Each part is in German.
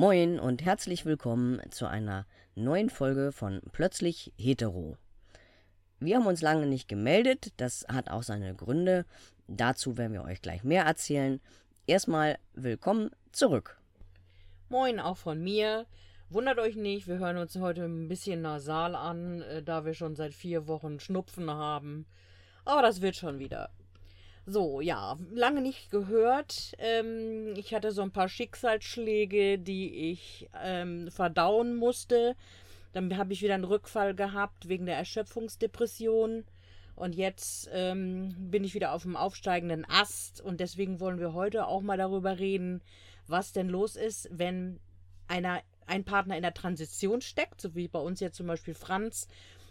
Moin und herzlich willkommen zu einer neuen Folge von Plötzlich Hetero. Wir haben uns lange nicht gemeldet, das hat auch seine Gründe. Dazu werden wir euch gleich mehr erzählen. Erstmal willkommen zurück. Moin auch von mir. Wundert euch nicht, wir hören uns heute ein bisschen nasal an, äh, da wir schon seit vier Wochen Schnupfen haben. Aber das wird schon wieder. So, ja, lange nicht gehört. Ähm, ich hatte so ein paar Schicksalsschläge, die ich ähm, verdauen musste. Dann habe ich wieder einen Rückfall gehabt wegen der Erschöpfungsdepression. Und jetzt ähm, bin ich wieder auf dem aufsteigenden Ast. Und deswegen wollen wir heute auch mal darüber reden, was denn los ist, wenn einer, ein Partner in der Transition steckt, so wie bei uns jetzt zum Beispiel Franz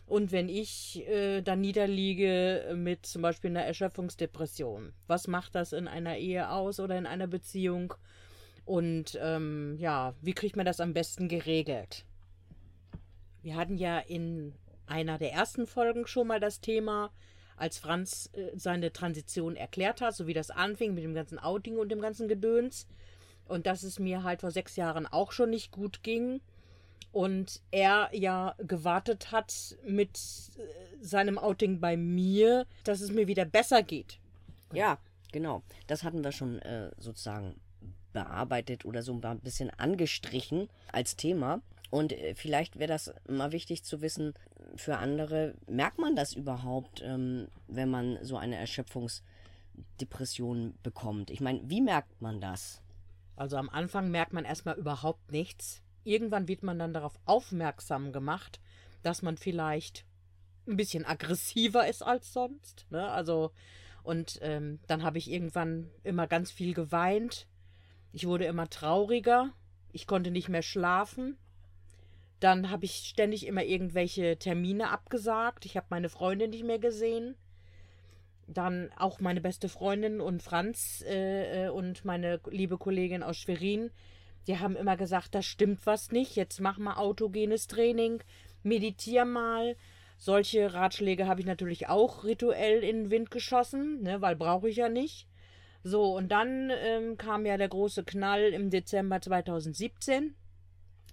und wenn ich äh, dann niederliege mit zum Beispiel einer Erschöpfungsdepression, was macht das in einer Ehe aus oder in einer Beziehung? Und ähm, ja, wie kriegt man das am besten geregelt? Wir hatten ja in einer der ersten Folgen schon mal das Thema, als Franz äh, seine Transition erklärt hat, so wie das anfing mit dem ganzen Outing und dem ganzen Gedöns. Und dass es mir halt vor sechs Jahren auch schon nicht gut ging und er ja gewartet hat mit äh, seinem Outing bei mir, dass es mir wieder besser geht. Ja, genau. Das hatten wir schon äh, sozusagen bearbeitet oder so ein bisschen angestrichen als Thema. Und äh, vielleicht wäre das mal wichtig zu wissen für andere, merkt man das überhaupt, ähm, wenn man so eine Erschöpfungsdepression bekommt? Ich meine, wie merkt man das? Also am Anfang merkt man erstmal überhaupt nichts irgendwann wird man dann darauf aufmerksam gemacht, dass man vielleicht ein bisschen aggressiver ist als sonst. Ne? Also, und ähm, dann habe ich irgendwann immer ganz viel geweint. Ich wurde immer trauriger. Ich konnte nicht mehr schlafen. Dann habe ich ständig immer irgendwelche Termine abgesagt. Ich habe meine Freundin nicht mehr gesehen. Dann auch meine beste Freundin und Franz äh, äh und meine liebe Kollegin aus Schwerin die haben immer gesagt, da stimmt was nicht, jetzt mach mal autogenes Training, meditier mal. Solche Ratschläge habe ich natürlich auch rituell in den Wind geschossen, ne, weil brauche ich ja nicht. So, und dann ähm, kam ja der große Knall im Dezember 2017.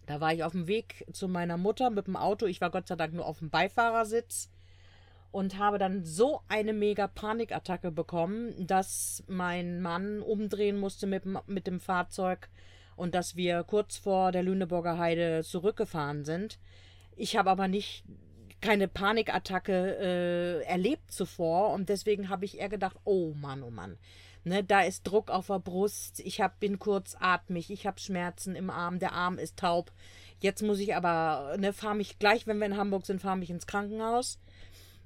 Da war ich auf dem Weg zu meiner Mutter mit dem Auto. Ich war Gott sei Dank nur auf dem Beifahrersitz und habe dann so eine mega Panikattacke bekommen, dass mein Mann umdrehen musste mit, mit dem Fahrzeug und dass wir kurz vor der Lüneburger Heide zurückgefahren sind. Ich habe aber nicht keine Panikattacke äh, erlebt zuvor und deswegen habe ich eher gedacht, oh Mann, oh Mann. Ne, da ist Druck auf der Brust, ich hab, bin kurzatmig, ich habe Schmerzen im Arm, der Arm ist taub. Jetzt muss ich aber, ne, fahr mich gleich, wenn wir in Hamburg sind, fahr mich ins Krankenhaus.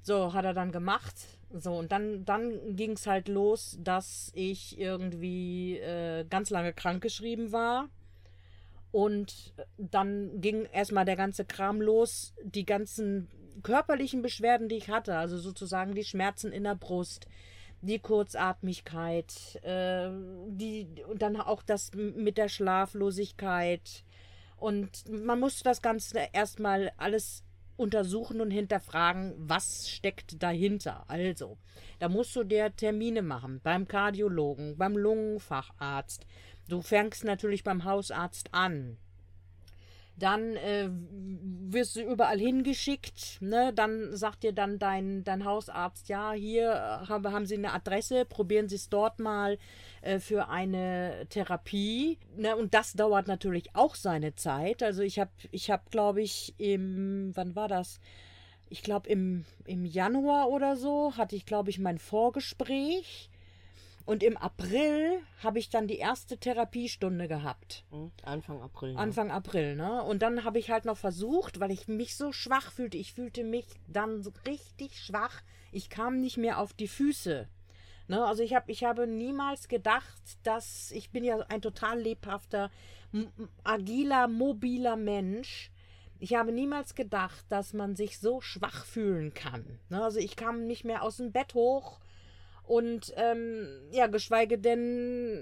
So, hat er dann gemacht. So, und dann, dann ging es halt los, dass ich irgendwie äh, ganz lange krankgeschrieben war. Und dann ging erstmal der ganze Kram los, die ganzen körperlichen Beschwerden, die ich hatte, also sozusagen die Schmerzen in der Brust, die Kurzatmigkeit, äh, die, und dann auch das mit der Schlaflosigkeit. Und man musste das Ganze erstmal alles untersuchen und hinterfragen, was steckt dahinter. Also, da musst du dir Termine machen beim Kardiologen, beim Lungenfacharzt. Du fängst natürlich beim Hausarzt an dann äh, wirst du überall hingeschickt, ne? Dann sagt dir dann dein, dein Hausarzt, ja, hier äh, haben, haben Sie eine Adresse, probieren Sie es dort mal äh, für eine Therapie. Ne? Und das dauert natürlich auch seine Zeit. Also ich habe, ich habe, glaube ich, im, wann war das? Ich glaube im, im Januar oder so hatte ich, glaube ich, mein Vorgespräch und im April habe ich dann die erste Therapiestunde gehabt. Hm, Anfang April. Ne? Anfang April, ne? Und dann habe ich halt noch versucht, weil ich mich so schwach fühlte. Ich fühlte mich dann so richtig schwach. Ich kam nicht mehr auf die Füße. Ne? Also ich habe ich habe niemals gedacht, dass ich bin ja ein total lebhafter, agiler, mobiler Mensch. Ich habe niemals gedacht, dass man sich so schwach fühlen kann. Ne? Also ich kam nicht mehr aus dem Bett hoch und ähm, ja, geschweige denn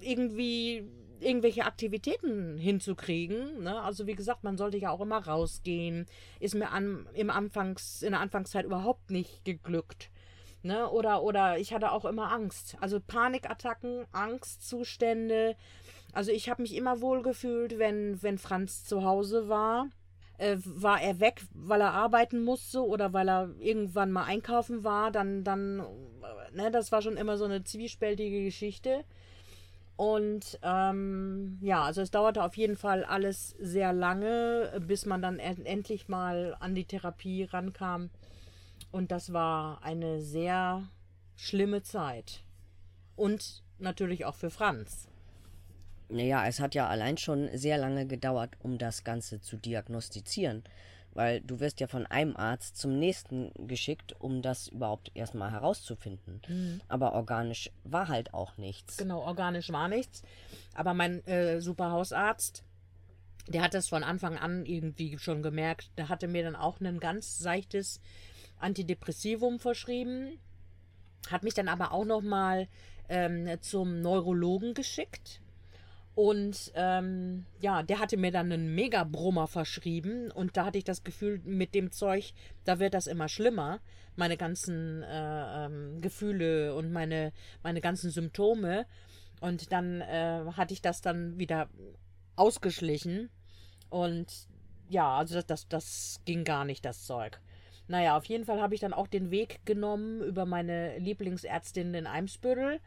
irgendwie irgendwelche Aktivitäten hinzukriegen. Ne? Also wie gesagt, man sollte ja auch immer rausgehen. Ist mir an, im Anfangs, in der Anfangszeit überhaupt nicht geglückt. Ne? Oder, oder ich hatte auch immer Angst. Also Panikattacken, Angstzustände. Also ich habe mich immer wohl gefühlt, wenn, wenn Franz zu Hause war. Äh, war er weg, weil er arbeiten musste oder weil er irgendwann mal einkaufen war, dann, dann, äh, ne, das war schon immer so eine zwiespältige Geschichte. Und ähm, ja, also es dauerte auf jeden Fall alles sehr lange, bis man dann endlich mal an die Therapie rankam. Und das war eine sehr schlimme Zeit. Und natürlich auch für Franz. Naja, es hat ja allein schon sehr lange gedauert, um das Ganze zu diagnostizieren. Weil du wirst ja von einem Arzt zum nächsten geschickt, um das überhaupt erstmal herauszufinden. Mhm. Aber organisch war halt auch nichts. Genau, organisch war nichts. Aber mein äh, Superhausarzt, der hat das von Anfang an irgendwie schon gemerkt. Der hatte mir dann auch ein ganz seichtes Antidepressivum verschrieben. Hat mich dann aber auch noch mal ähm, zum Neurologen geschickt. Und ähm, ja, der hatte mir dann einen Megabrummer verschrieben und da hatte ich das Gefühl, mit dem Zeug, da wird das immer schlimmer. Meine ganzen äh, ähm, Gefühle und meine, meine ganzen Symptome. Und dann äh, hatte ich das dann wieder ausgeschlichen. Und ja, also das, das, das ging gar nicht, das Zeug. Naja, auf jeden Fall habe ich dann auch den Weg genommen über meine Lieblingsärztin in Eimsbüttel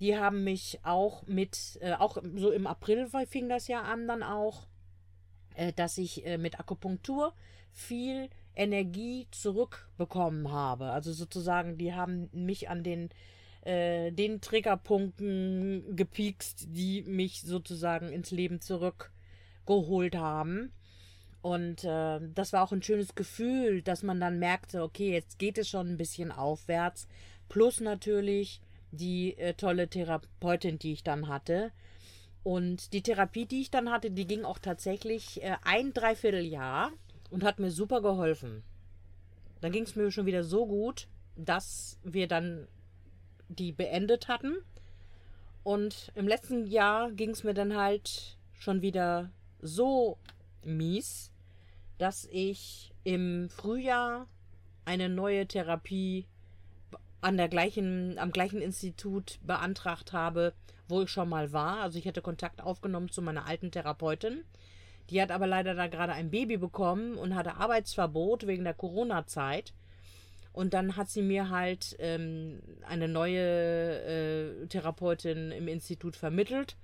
die haben mich auch mit, äh, auch so im April fing das ja an dann auch, äh, dass ich äh, mit Akupunktur viel Energie zurückbekommen habe. Also sozusagen, die haben mich an den äh, den Triggerpunkten gepiekst, die mich sozusagen ins Leben zurückgeholt haben. Und äh, das war auch ein schönes Gefühl, dass man dann merkte, okay, jetzt geht es schon ein bisschen aufwärts. Plus natürlich die äh, tolle Therapeutin, die ich dann hatte. Und die Therapie, die ich dann hatte, die ging auch tatsächlich äh, ein Dreivierteljahr und hat mir super geholfen. Dann ging es mir schon wieder so gut, dass wir dann die beendet hatten. Und im letzten Jahr ging es mir dann halt schon wieder so mies, dass ich im Frühjahr eine neue Therapie an der gleichen, am gleichen Institut beantragt habe, wo ich schon mal war. Also ich hätte Kontakt aufgenommen zu meiner alten Therapeutin. Die hat aber leider da gerade ein Baby bekommen und hatte Arbeitsverbot wegen der Corona-Zeit. Und dann hat sie mir halt ähm, eine neue äh, Therapeutin im Institut vermittelt.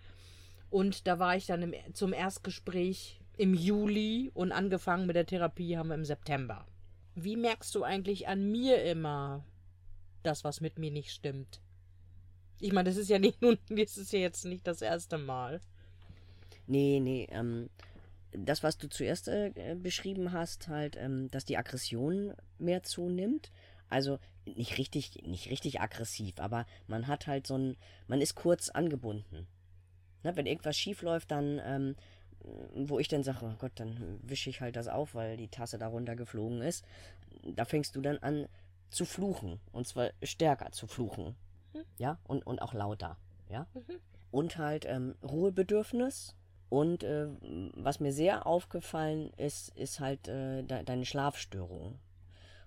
Und da war ich dann im, zum Erstgespräch im Juli und angefangen mit der Therapie haben wir im September. Wie merkst du eigentlich an mir immer, das, was mit mir nicht stimmt. Ich meine, das ist ja nicht nun, das ist ja jetzt nicht das erste Mal. Nee, nee, ähm, das, was du zuerst äh, beschrieben hast, halt, ähm, dass die Aggression mehr zunimmt. Also nicht richtig, nicht richtig aggressiv, aber man hat halt so ein, man ist kurz angebunden. Ne, wenn irgendwas schief läuft, dann, ähm, wo ich dann sage, oh Gott, dann wische ich halt das auf, weil die Tasse darunter geflogen ist. Da fängst du dann an zu fluchen. Und zwar stärker zu fluchen. Mhm. Ja, und, und auch lauter. Ja. Mhm. Und halt ähm, Ruhebedürfnis. Und äh, was mir sehr aufgefallen ist, ist halt äh, de deine Schlafstörungen.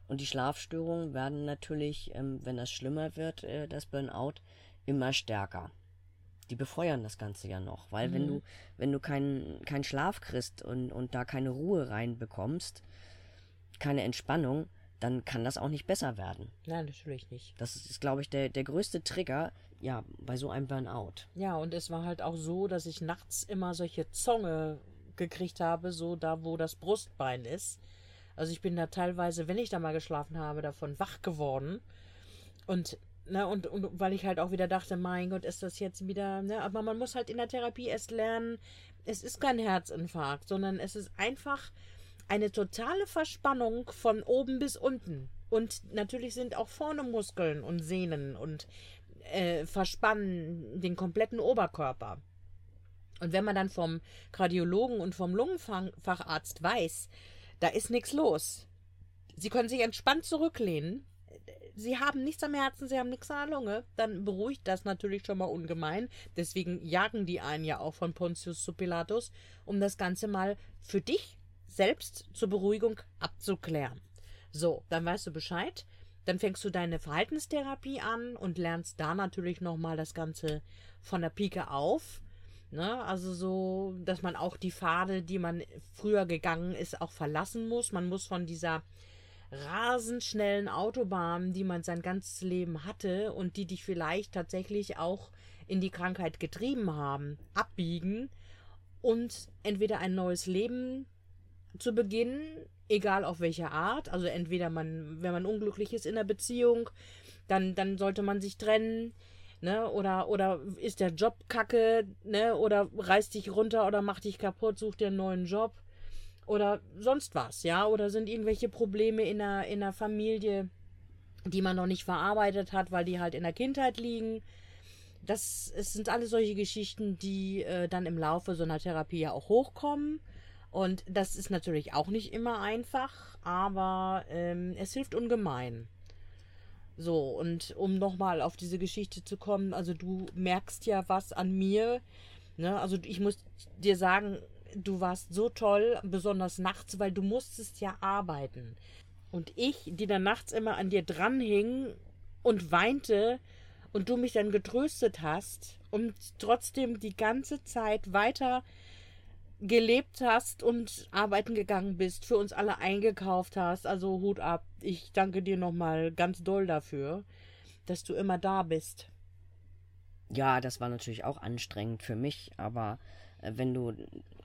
Und die Schlafstörungen werden natürlich, ähm, wenn das schlimmer wird, äh, das Burnout, immer stärker. Die befeuern das Ganze ja noch, weil mhm. wenn du, wenn du keinen kein Schlaf kriegst und, und da keine Ruhe reinbekommst, keine Entspannung, dann kann das auch nicht besser werden. Nein, natürlich nicht. Das ist, glaube ich, der, der größte Trigger, ja, bei so einem Burnout. Ja, und es war halt auch so, dass ich nachts immer solche Zunge gekriegt habe, so da, wo das Brustbein ist. Also ich bin da teilweise, wenn ich da mal geschlafen habe, davon wach geworden. Und, ne, und, und weil ich halt auch wieder dachte, mein Gott, ist das jetzt wieder, ne, aber man muss halt in der Therapie erst lernen, es ist kein Herzinfarkt, sondern es ist einfach eine totale Verspannung von oben bis unten. Und natürlich sind auch vorne Muskeln und Sehnen und äh, verspannen den kompletten Oberkörper. Und wenn man dann vom Kardiologen und vom Lungenfacharzt weiß, da ist nichts los. Sie können sich entspannt zurücklehnen. Sie haben nichts am Herzen, Sie haben nichts an der Lunge. Dann beruhigt das natürlich schon mal ungemein. Deswegen jagen die einen ja auch von Pontius zu Pilatus, um das Ganze mal für dich selbst zur Beruhigung abzuklären. So, dann weißt du Bescheid. Dann fängst du deine Verhaltenstherapie an und lernst da natürlich nochmal das Ganze von der Pike auf. Ne? Also so, dass man auch die Pfade, die man früher gegangen ist, auch verlassen muss. Man muss von dieser rasend schnellen Autobahn, die man sein ganzes Leben hatte und die dich vielleicht tatsächlich auch in die Krankheit getrieben haben, abbiegen und entweder ein neues Leben zu beginnen, egal auf welche Art. Also entweder man, wenn man unglücklich ist in der Beziehung, dann, dann sollte man sich trennen, ne? Oder, oder ist der Job kacke, ne? Oder reißt dich runter oder macht dich kaputt, sucht dir einen neuen Job. Oder sonst was, ja? Oder sind irgendwelche Probleme in der, in der Familie, die man noch nicht verarbeitet hat, weil die halt in der Kindheit liegen. Das es sind alles solche Geschichten, die äh, dann im Laufe so einer Therapie ja auch hochkommen. Und das ist natürlich auch nicht immer einfach, aber ähm, es hilft ungemein. So, und um nochmal auf diese Geschichte zu kommen, also du merkst ja was an mir. Ne? Also ich muss dir sagen, du warst so toll, besonders nachts, weil du musstest ja arbeiten. Und ich, die dann nachts immer an dir dranhing und weinte und du mich dann getröstet hast und trotzdem die ganze Zeit weiter gelebt hast und arbeiten gegangen bist, für uns alle eingekauft hast. Also Hut ab. Ich danke dir nochmal ganz doll dafür, dass du immer da bist. Ja, das war natürlich auch anstrengend für mich, aber äh, wenn du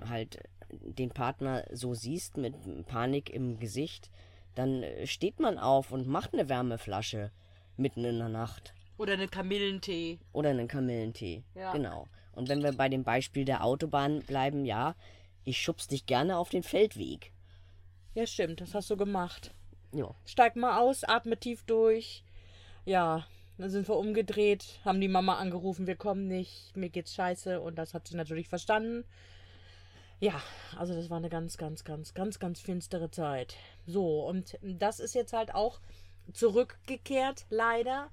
halt den Partner so siehst mit Panik im Gesicht, dann steht man auf und macht eine Wärmeflasche mitten in der Nacht. Oder einen Kamillentee. Oder einen Kamillentee. Ja. Genau. Und wenn wir bei dem Beispiel der Autobahn bleiben, ja, ich schubs dich gerne auf den Feldweg. Ja, stimmt, das hast du gemacht. Ja. Steig mal aus, atme tief durch. Ja, dann sind wir umgedreht, haben die Mama angerufen, wir kommen nicht, mir geht's scheiße und das hat sie natürlich verstanden. Ja, also das war eine ganz, ganz, ganz, ganz, ganz finstere Zeit. So, und das ist jetzt halt auch zurückgekehrt, leider.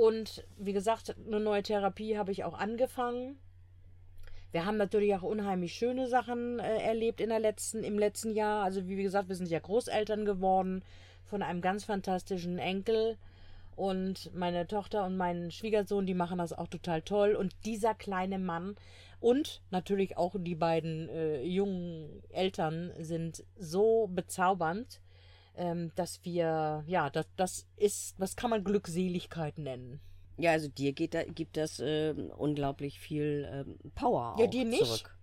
Und wie gesagt, eine neue Therapie habe ich auch angefangen. Wir haben natürlich auch unheimlich schöne Sachen äh, erlebt in der letzten, im letzten Jahr. Also wie gesagt, wir sind ja Großeltern geworden von einem ganz fantastischen Enkel. Und meine Tochter und mein Schwiegersohn, die machen das auch total toll. Und dieser kleine Mann und natürlich auch die beiden äh, jungen Eltern sind so bezaubernd, ähm, dass wir, ja, das, das ist, was kann man Glückseligkeit nennen. Ja, also dir geht da, gibt das äh, unglaublich viel ähm, Power. Ja, dir nicht? Zurück.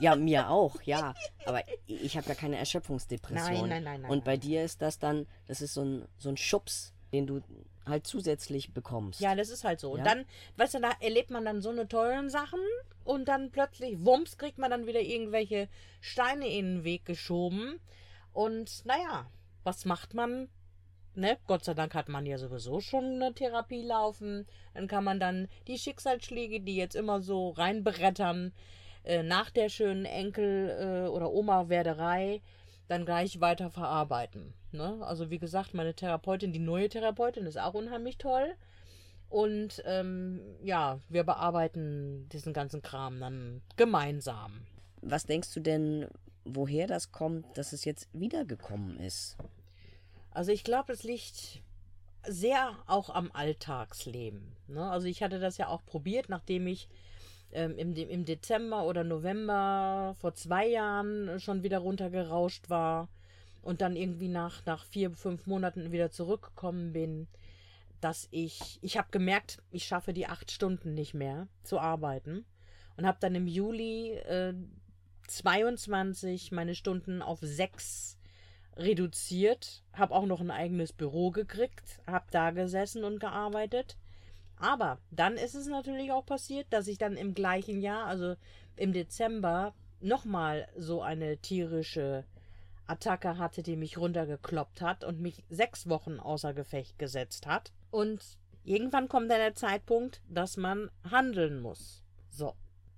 Ja, mir auch, ja. Aber ich habe ja keine Erschöpfungsdepression. Nein, nein, nein, nein, Und bei nein. dir ist das dann, das ist so ein, so ein Schubs, den du halt zusätzlich bekommst. Ja, das ist halt so. Ja. Und dann, weißt du, da erlebt man dann so eine tollen Sachen und dann plötzlich, wumms, kriegt man dann wieder irgendwelche Steine in den Weg geschoben. Und naja, was macht man? Ne? Gott sei Dank hat man ja sowieso schon eine Therapie laufen. Dann kann man dann die Schicksalsschläge, die jetzt immer so reinbrettern, äh, nach der schönen Enkel- äh, oder Oma-Werderei, dann gleich weiter verarbeiten. Ne? Also wie gesagt, meine Therapeutin, die neue Therapeutin, ist auch unheimlich toll. Und ähm, ja, wir bearbeiten diesen ganzen Kram dann gemeinsam. Was denkst du denn, woher das kommt, dass es jetzt wiedergekommen ist? Also ich glaube, es liegt sehr auch am Alltagsleben. Ne? Also ich hatte das ja auch probiert, nachdem ich ähm, im, im Dezember oder November vor zwei Jahren schon wieder runtergerauscht war und dann irgendwie nach, nach vier, fünf Monaten wieder zurückgekommen bin, dass ich, ich habe gemerkt, ich schaffe die acht Stunden nicht mehr zu arbeiten und habe dann im Juli äh, 22 meine Stunden auf sechs reduziert, habe auch noch ein eigenes Büro gekriegt, habe da gesessen und gearbeitet. Aber dann ist es natürlich auch passiert, dass ich dann im gleichen Jahr, also im Dezember, nochmal so eine tierische Attacke hatte, die mich runtergekloppt hat und mich sechs Wochen außer Gefecht gesetzt hat. Und irgendwann kommt dann der Zeitpunkt, dass man handeln muss. So.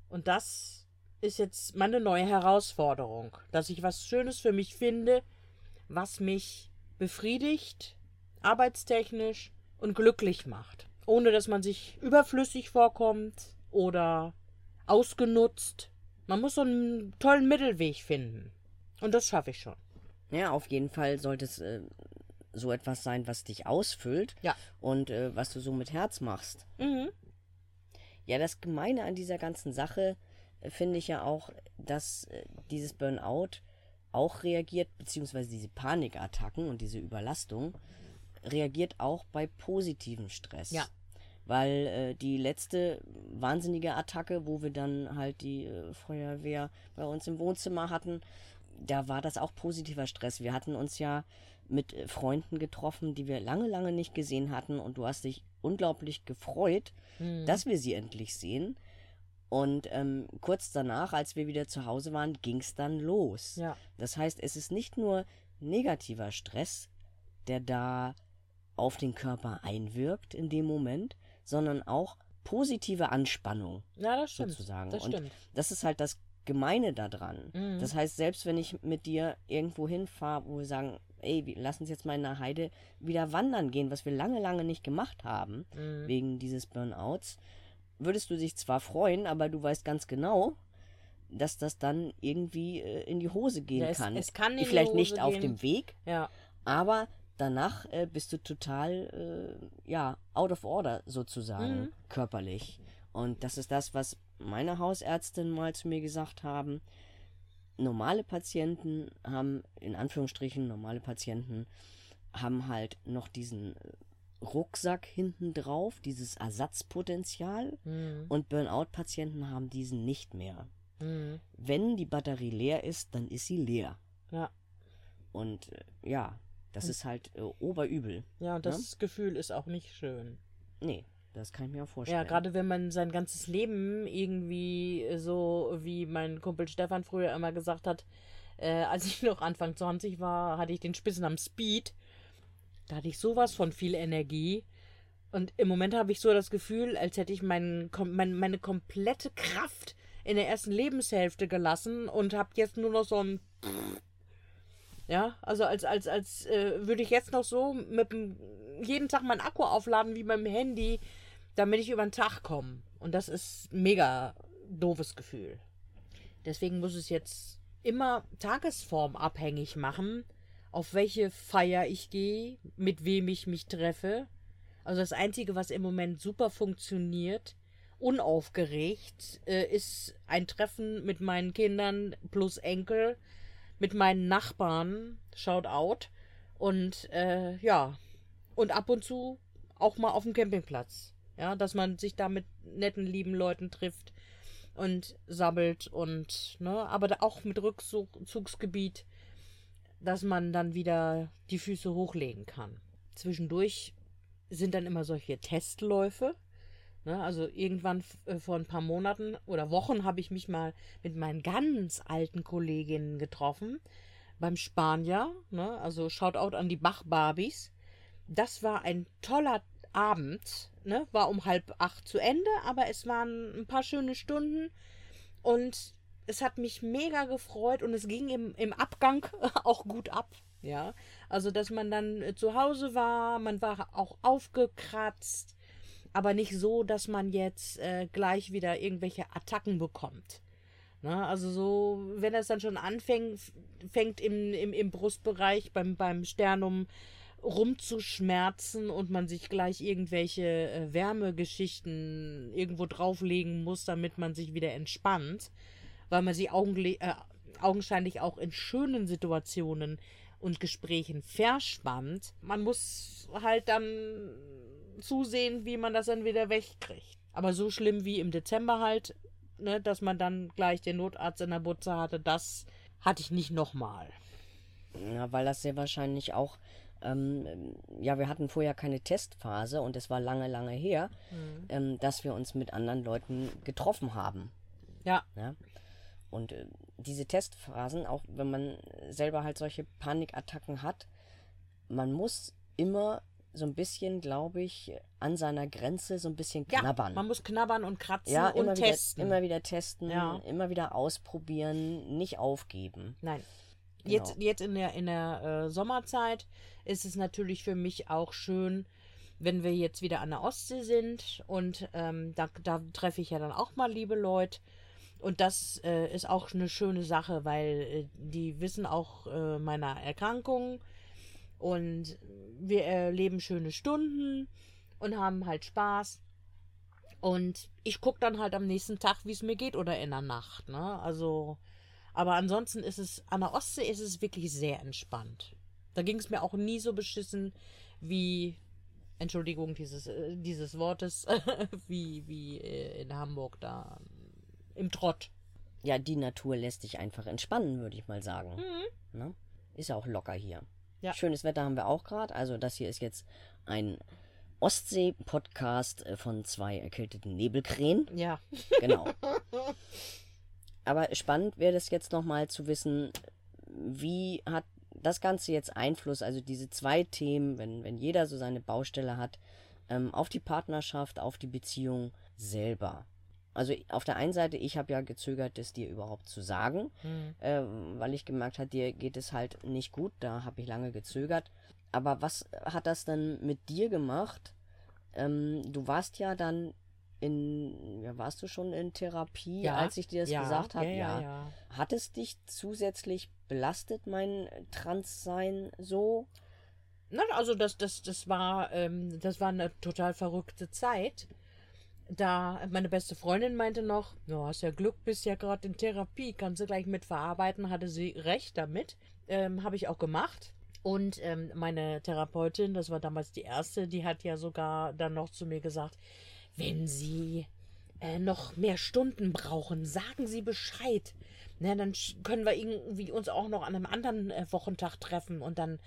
Und das ist jetzt meine neue Herausforderung, dass ich was Schönes für mich finde, was mich befriedigt, arbeitstechnisch und glücklich macht. Ohne dass man sich überflüssig vorkommt oder ausgenutzt. Man muss so einen tollen Mittelweg finden. Und das schaffe ich schon. Ja, auf jeden Fall sollte es äh, so etwas sein, was dich ausfüllt Ja. und äh, was du so mit Herz machst. Mhm. Ja, das Gemeine an dieser ganzen Sache, finde ich ja auch, dass äh, dieses Burnout auch reagiert, beziehungsweise diese Panikattacken und diese Überlastung reagiert auch bei positivem Stress. Ja. Weil äh, die letzte wahnsinnige Attacke, wo wir dann halt die äh, Feuerwehr bei uns im Wohnzimmer hatten, da war das auch positiver Stress. Wir hatten uns ja mit äh, Freunden getroffen, die wir lange, lange nicht gesehen hatten und du hast dich unglaublich gefreut, Mhm. dass wir sie endlich sehen. Und ähm, kurz danach, als wir wieder zu Hause waren, ging es dann los. Ja. Das heißt, es ist nicht nur negativer Stress, der da auf den Körper einwirkt in dem Moment, sondern auch positive Anspannung Ja, das stimmt. sozusagen. Das Und stimmt. das ist halt das Gemeine daran. Mhm. Das heißt, selbst wenn ich mit dir irgendwo hinfahre, wo wir sagen, ey, lassen uns jetzt mal in der Heide wieder wandern gehen, was wir lange, lange nicht gemacht haben, Mhm. wegen dieses Burnouts, würdest du dich zwar freuen, aber du weißt ganz genau, dass das dann irgendwie äh, in die Hose gehen Ja, es- kann. es kann in die Vielleicht Hose nicht auf gehen. dem Weg, Ja. aber danach äh, bist du total, äh, ja, out of order sozusagen, Mhm. körperlich. Und das ist das, was meine Hausärztin mal zu mir gesagt haben. Normale Patienten haben, in Anführungsstrichen, normale Patienten haben halt noch diesen äh, Rucksack hinten drauf, dieses Ersatzpotenzial. Mhm. Und Burnout-Patienten haben diesen nicht mehr. Mhm. Wenn die Batterie leer ist, dann ist sie leer. Ja. Und äh, ja, das ist halt äh, oberübel. Ja, und das Gefühl ist auch nicht schön. Nee, das kann ich mir auch vorstellen. Ja, gerade wenn man sein ganzes Leben irgendwie so, wie mein Kumpel Stefan früher immer gesagt hat, äh, als ich noch Anfang 20 war, hatte ich den Spitznamen Speed. Da hatte ich sowas von viel Energie. Und im Moment habe ich so das Gefühl, als hätte ich mein, mein, meine komplette Kraft in der ersten Lebenshälfte gelassen und habe jetzt nur noch so ein. Ja, also als, als, als äh, würde ich jetzt noch so mit dem, jeden Tag meinen Akku aufladen wie beim Handy, damit ich über den Tag komme. Und das ist mega doofes Gefühl. Deswegen muss es jetzt immer tagesformabhängig machen, auf welche Feier ich gehe, mit wem ich mich treffe. Also das Einzige, was im Moment super funktioniert, unaufgeregt, äh, ist ein Treffen mit meinen Kindern plus Enkel, mit meinen Nachbarn, shout out. Und äh, ja, und ab und zu auch mal auf dem Campingplatz. Ja, dass man sich da mit netten, lieben Leuten trifft und sabbelt und, ne, aber auch mit Rückzugsgebiet, dass man dann wieder die Füße hochlegen kann. Zwischendurch sind dann immer solche Testläufe. Ne, also irgendwann äh, vor ein paar Monaten oder Wochen habe ich mich mal mit meinen ganz alten Kolleginnen getroffen beim Spanier. Ne, also Shoutout an die Bach-Barbies. Das war ein toller Abend. Ne, war um halb acht zu Ende, aber es waren ein paar schöne Stunden und es hat mich mega gefreut und es ging im, im Abgang auch gut ab. Ja, also dass man dann äh, zu Hause war, man war auch aufgekratzt, aber nicht so, dass man jetzt äh, gleich wieder irgendwelche Attacken bekommt. Ne? Also so, wenn das dann schon anfängt, fängt im, im, im Brustbereich beim, beim Sternum rumzuschmerzen und man sich gleich irgendwelche äh, Wärmegeschichten irgendwo drauflegen muss, damit man sich wieder entspannt, weil man augenle äh, augenscheinlich auch in schönen Situationen und Gesprächen verspannt. Man muss halt dann zusehen, wie man das dann wieder wegkriegt. Aber so schlimm wie im Dezember halt, ne, dass man dann gleich den Notarzt in der Butze hatte, das hatte ich nicht nochmal. Ja, weil das sehr wahrscheinlich auch, ähm, ja, wir hatten vorher keine Testphase und es war lange, lange her, ähm, dass wir uns mit anderen Leuten getroffen haben. Ja, Ja? Und äh, diese Testphasen, auch wenn man selber halt solche Panikattacken hat, man muss immer so ein bisschen, glaube ich, an seiner Grenze so ein bisschen ja knabbern. man muss knabbern und kratzen ja, und immer testen. wieder, immer wieder testen, Ja. immer wieder ausprobieren, nicht aufgeben. Nein. Genau. Jetzt, jetzt in der, in der äh, Sommerzeit ist es natürlich für mich auch schön, wenn wir jetzt wieder an der Ostsee sind und ähm, da, da treffe ich ja dann auch mal liebe Leute. Und das äh, ist auch eine schöne Sache, weil äh, die wissen auch äh, meiner Erkrankung und wir erleben schöne Stunden und haben halt Spaß. Und ich gucke dann halt am nächsten Tag, wie es mir geht oder in der Nacht. Ne? Also, aber ansonsten ist es, an der Ostsee ist es wirklich sehr entspannt. Da ging es mir auch nie so beschissen wie, Entschuldigung dieses, äh, dieses Wortes, wie, wie äh, in Hamburg da im Trott. Ja, die Natur lässt dich einfach entspannen, würde ich mal sagen. Mhm. Ne? Ist ja auch locker hier. Ja. Schönes Wetter haben wir auch gerade. Also das hier ist jetzt ein Ostsee-Podcast äh, von zwei erkälteten Nebelkrähen. Ja. Genau. Aber spannend wäre das jetzt nochmal zu wissen, wie hat das Ganze jetzt Einfluss, also diese zwei Themen, wenn, wenn jeder so seine Baustelle hat, ähm, auf die Partnerschaft, auf die Beziehung selber. Also auf der einen Seite, ich habe ja gezögert, das dir überhaupt zu sagen, mhm. äh, weil ich gemerkt habe, dir geht es halt nicht gut, da habe ich lange gezögert. Aber was hat das dann mit dir gemacht? Ähm, du warst ja dann in, ja, warst du schon in Therapie, ja, als ich dir das ja, gesagt habe? Ja, ja, Hat es dich zusätzlich belastet, mein Transsein so? Na, also das, das, das war, ähm, das war eine total verrückte Zeit. Da meine beste Freundin meinte noch, du hast ja Glück, bist ja gerade in Therapie, kannst du gleich mitverarbeiten, hatte sie recht damit. Ähm, Habe ich auch gemacht. Und ähm, meine Therapeutin, das war damals die erste, die hat ja sogar dann noch zu mir gesagt, wenn Sie äh, noch mehr Stunden brauchen, sagen Sie Bescheid. Ne, dann können wir irgendwie uns auch noch an einem anderen äh, Wochentag treffen und dann,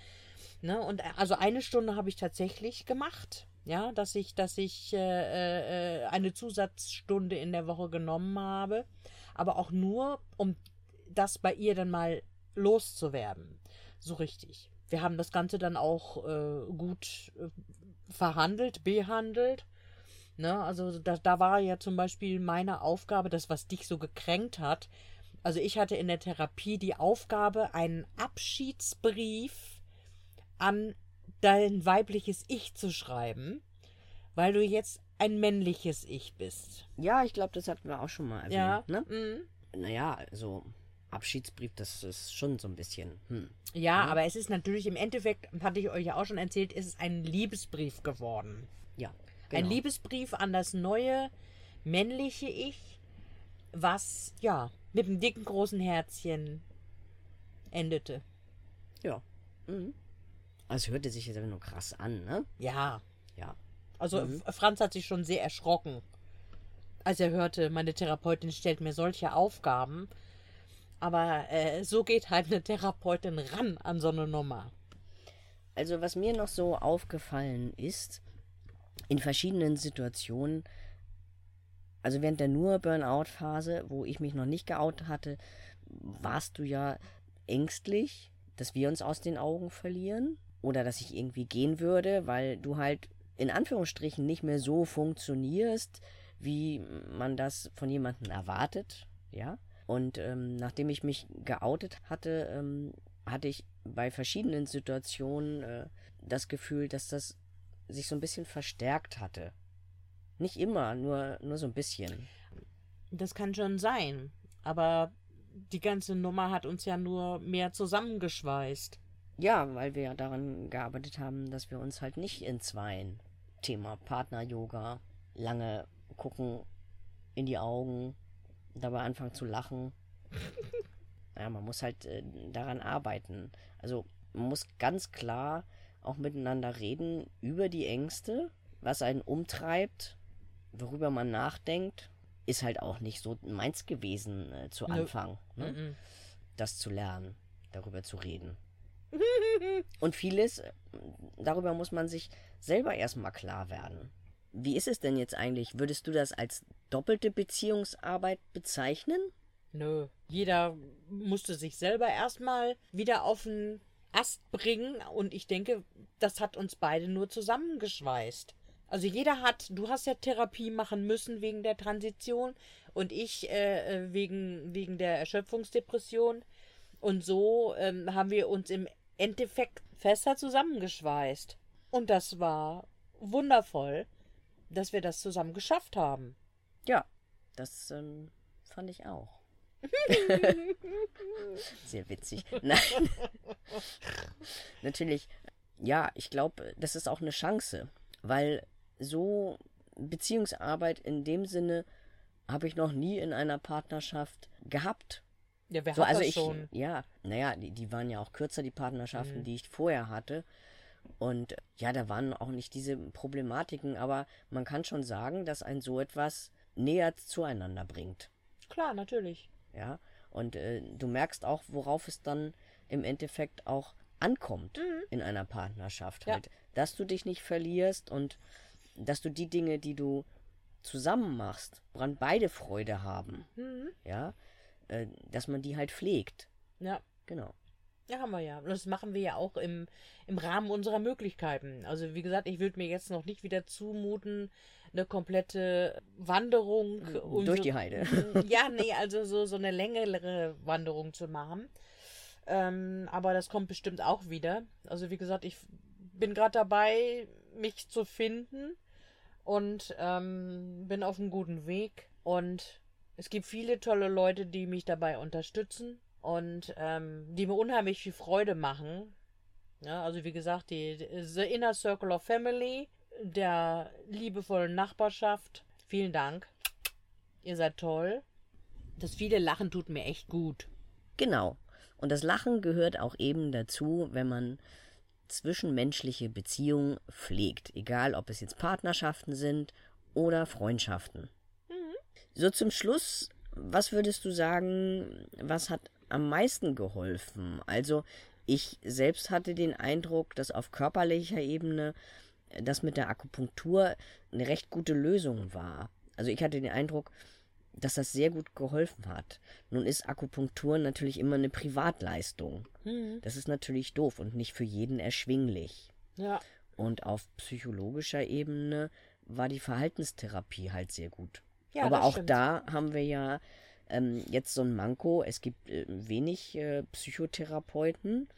ne, und äh, also eine Stunde habe ich tatsächlich gemacht. Ja, dass ich, dass ich äh, äh, eine Zusatzstunde in der Woche genommen habe, aber auch nur, um das bei ihr dann mal loszuwerden. So richtig. Wir haben das Ganze dann auch äh, gut äh, verhandelt, behandelt. Ne? Also da, da war ja zum Beispiel meine Aufgabe, das, was dich so gekränkt hat. Also ich hatte in der Therapie die Aufgabe, einen Abschiedsbrief an dein weibliches Ich zu schreiben, weil du jetzt ein männliches Ich bist. Ja, ich glaube, das hatten wir auch schon mal erwähnt. Ja. Ne? Mhm. Naja, also Abschiedsbrief, das ist schon so ein bisschen. Hm. Ja, ja, aber es ist natürlich im Endeffekt, hatte ich euch ja auch schon erzählt, ist es ein Liebesbrief geworden. Ja. Genau. Ein Liebesbrief an das neue männliche Ich, was ja mit einem dicken großen Herzchen endete. Ja. Mhm. Also hörte sich jetzt aber nur krass an, ne? Ja. Ja. Also mhm. Franz hat sich schon sehr erschrocken, als er hörte, meine Therapeutin stellt mir solche Aufgaben. Aber äh, so geht halt eine Therapeutin ran an so eine Nummer. Also was mir noch so aufgefallen ist, in verschiedenen Situationen, also während der nur Burnout-Phase, wo ich mich noch nicht geoutet hatte, warst du ja ängstlich, dass wir uns aus den Augen verlieren oder dass ich irgendwie gehen würde, weil du halt in Anführungsstrichen nicht mehr so funktionierst, wie man das von jemandem erwartet, ja. Und ähm, nachdem ich mich geoutet hatte, ähm, hatte ich bei verschiedenen Situationen äh, das Gefühl, dass das sich so ein bisschen verstärkt hatte. Nicht immer, nur, nur so ein bisschen. Das kann schon sein. Aber die ganze Nummer hat uns ja nur mehr zusammengeschweißt. Ja, weil wir ja daran gearbeitet haben, dass wir uns halt nicht entzweien. Thema Partner-Yoga, lange gucken in die Augen, dabei anfangen zu lachen. ja, man muss halt äh, daran arbeiten. Also man muss ganz klar auch miteinander reden über die Ängste, was einen umtreibt, worüber man nachdenkt. Ist halt auch nicht so meins gewesen äh, zu Anfang, ne? das zu lernen, darüber zu reden. Und vieles, darüber muss man sich selber erstmal klar werden. Wie ist es denn jetzt eigentlich? Würdest du das als doppelte Beziehungsarbeit bezeichnen? Nö. Jeder musste sich selber erstmal wieder auf den Ast bringen und ich denke, das hat uns beide nur zusammengeschweißt. Also jeder hat, du hast ja Therapie machen müssen wegen der Transition und ich äh, äh wegen, wegen der Erschöpfungsdepression. Und so ähm, haben wir uns im Endeffekt fester zusammengeschweißt. Und das war wundervoll dass wir das zusammen geschafft haben. Ja, das ähm, fand ich auch. Sehr witzig. Nein. Natürlich, ja, ich glaube, das ist auch eine Chance, weil so Beziehungsarbeit in dem Sinne habe ich noch nie in einer Partnerschaft gehabt. Ja, wer So, hat also das ich, schon? ja, naja, die, die waren ja auch kürzer, die Partnerschaften, Mhm. die ich vorher hatte. Und ja, da waren auch nicht diese Problematiken, aber man kann schon sagen, dass ein so etwas näher zueinander bringt. Klar, natürlich. Ja, und äh, du merkst auch, worauf es dann im Endeffekt auch ankommt in einer Partnerschaft Ja. halt, dass du dich nicht verlierst und dass du die Dinge, die du zusammen machst, woran beide Freude haben, Mhm. ja, äh, dass man die halt pflegt. Ja. Genau. Ja, haben wir ja. Und Das machen wir ja auch im, im Rahmen unserer Möglichkeiten. Also wie gesagt, ich würde mir jetzt noch nicht wieder zumuten, eine komplette Wanderung und Durch so- die Heide. Ja, nee, also so, so eine längere Wanderung zu machen. Ähm, aber das kommt bestimmt auch wieder. Also wie gesagt, ich bin gerade dabei, mich zu finden und ähm, bin auf einem guten Weg. Und es gibt viele tolle Leute, die mich dabei unterstützen und ähm, die mir unheimlich viel Freude machen. Ja, also wie gesagt, die The Inner Circle of Family, der liebevollen Nachbarschaft. Vielen Dank. Ihr seid toll. Das viele Lachen tut mir echt gut. Genau. Und das Lachen gehört auch eben dazu, wenn man zwischenmenschliche Beziehungen pflegt. Egal, ob es jetzt Partnerschaften sind oder Freundschaften. So zum Schluss, was würdest du sagen, was hat am meisten geholfen? Also, ich selbst hatte den Eindruck, dass auf körperlicher Ebene das mit der Akupunktur eine recht gute Lösung war. Also ich hatte den Eindruck, dass das sehr gut geholfen hat. Nun ist Akupunktur natürlich immer eine Privatleistung. Das ist natürlich doof und nicht für jeden erschwinglich. Ja. Und auf psychologischer Ebene war die Verhaltenstherapie halt sehr gut. Ja, Aber auch stimmt. da haben wir ja ähm, jetzt so ein Manko. Es gibt äh, wenig äh, Psychotherapeuten.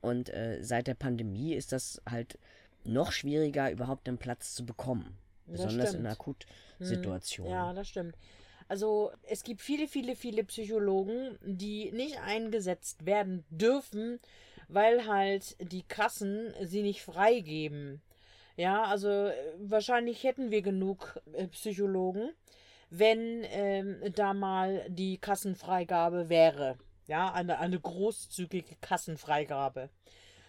Und äh, seit der Pandemie ist das halt noch schwieriger, überhaupt einen Platz zu bekommen. Besonders in Akutsituationen. Ja, das stimmt. Also es gibt viele, viele, viele Psychologen, die nicht eingesetzt werden dürfen, weil halt die Kassen sie nicht freigeben. Ja, also äh, wahrscheinlich hätten wir genug äh, Psychologen, wenn ähm, da mal die Kassenfreigabe wäre. Ja, eine, eine großzügige Kassenfreigabe.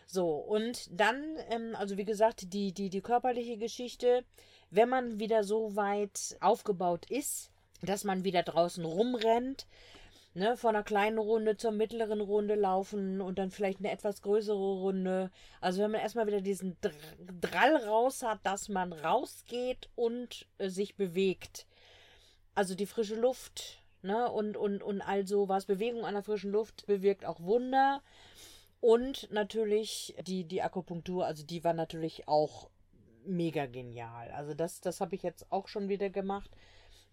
So, und dann, ähm, also wie gesagt, die, die, die körperliche Geschichte, wenn man wieder so weit aufgebaut ist, dass man wieder draußen rumrennt, ne, von einer kleinen Runde zur mittleren Runde laufen und dann vielleicht eine etwas größere Runde. Also wenn man erstmal wieder diesen Dr Drall raus hat, dass man rausgeht und äh, sich bewegt. Also die frische Luft, ne, und, und, und all sowas. Bewegung an der frischen Luft bewirkt auch Wunder. Und natürlich die, die Akupunktur, also die war natürlich auch mega genial. Also das, das habe ich jetzt auch schon wieder gemacht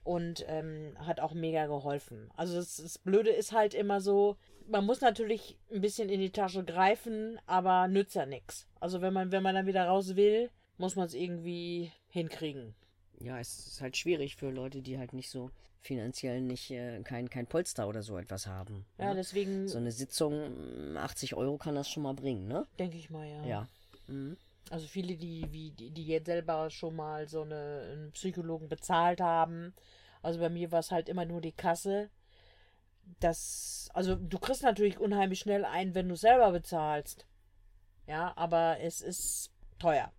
und ähm, hat auch mega geholfen. Also das, das Blöde ist halt immer so, man muss natürlich ein bisschen in die Tasche greifen, aber nützt ja nichts. Also wenn man, wenn man dann wieder raus will, muss man es irgendwie hinkriegen. ja, es ist halt schwierig für Leute, die halt nicht so finanziell nicht äh, kein, kein Polster oder so etwas haben. Ja, ne? deswegen So eine Sitzung, mm, 80 Euro kann das schon mal bringen, ne? denke ich mal, ja. Ja. Mhm. Also viele, die, wie, die, jetzt selber schon mal so eine, einen Psychologen bezahlt haben. Also bei mir war es halt immer nur die Kasse. Das, also du kriegst natürlich unheimlich schnell ein, wenn du selber bezahlst. Ja, aber es ist teuer.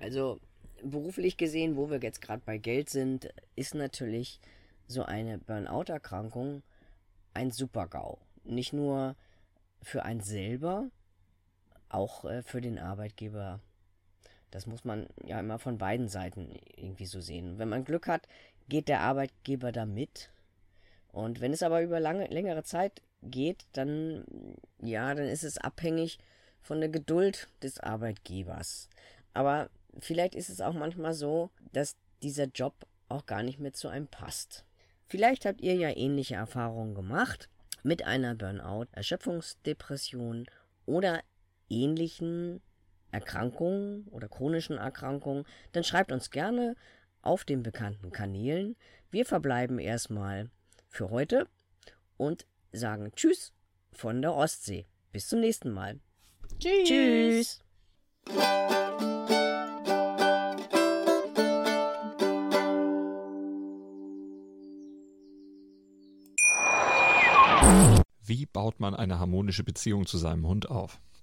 Also beruflich gesehen, wo wir jetzt gerade bei Geld sind, ist natürlich so eine Burnout-Erkrankung ein Super-GAU. Nicht nur für einen selber, auch äh, für den Arbeitgeber. Das muss man ja immer von beiden Seiten irgendwie so sehen. Wenn man Glück hat, geht der Arbeitgeber da mit. Und wenn es aber über lange, längere Zeit geht, dann, ja, dann ist es abhängig von der Geduld des Arbeitgebers. Aber vielleicht ist es auch manchmal so, dass dieser Job auch gar nicht mehr zu einem passt. Vielleicht habt ihr ja ähnliche Erfahrungen gemacht mit einer Burnout, Erschöpfungsdepression oder ähnlichen Erkrankungen oder chronischen Erkrankungen, dann schreibt uns gerne auf den bekannten Kanälen. Wir verbleiben erstmal für heute und sagen Tschüss von der Ostsee. Bis zum nächsten Mal. Tschüss. Tschüss. Wie baut man eine harmonische Beziehung zu seinem Hund auf?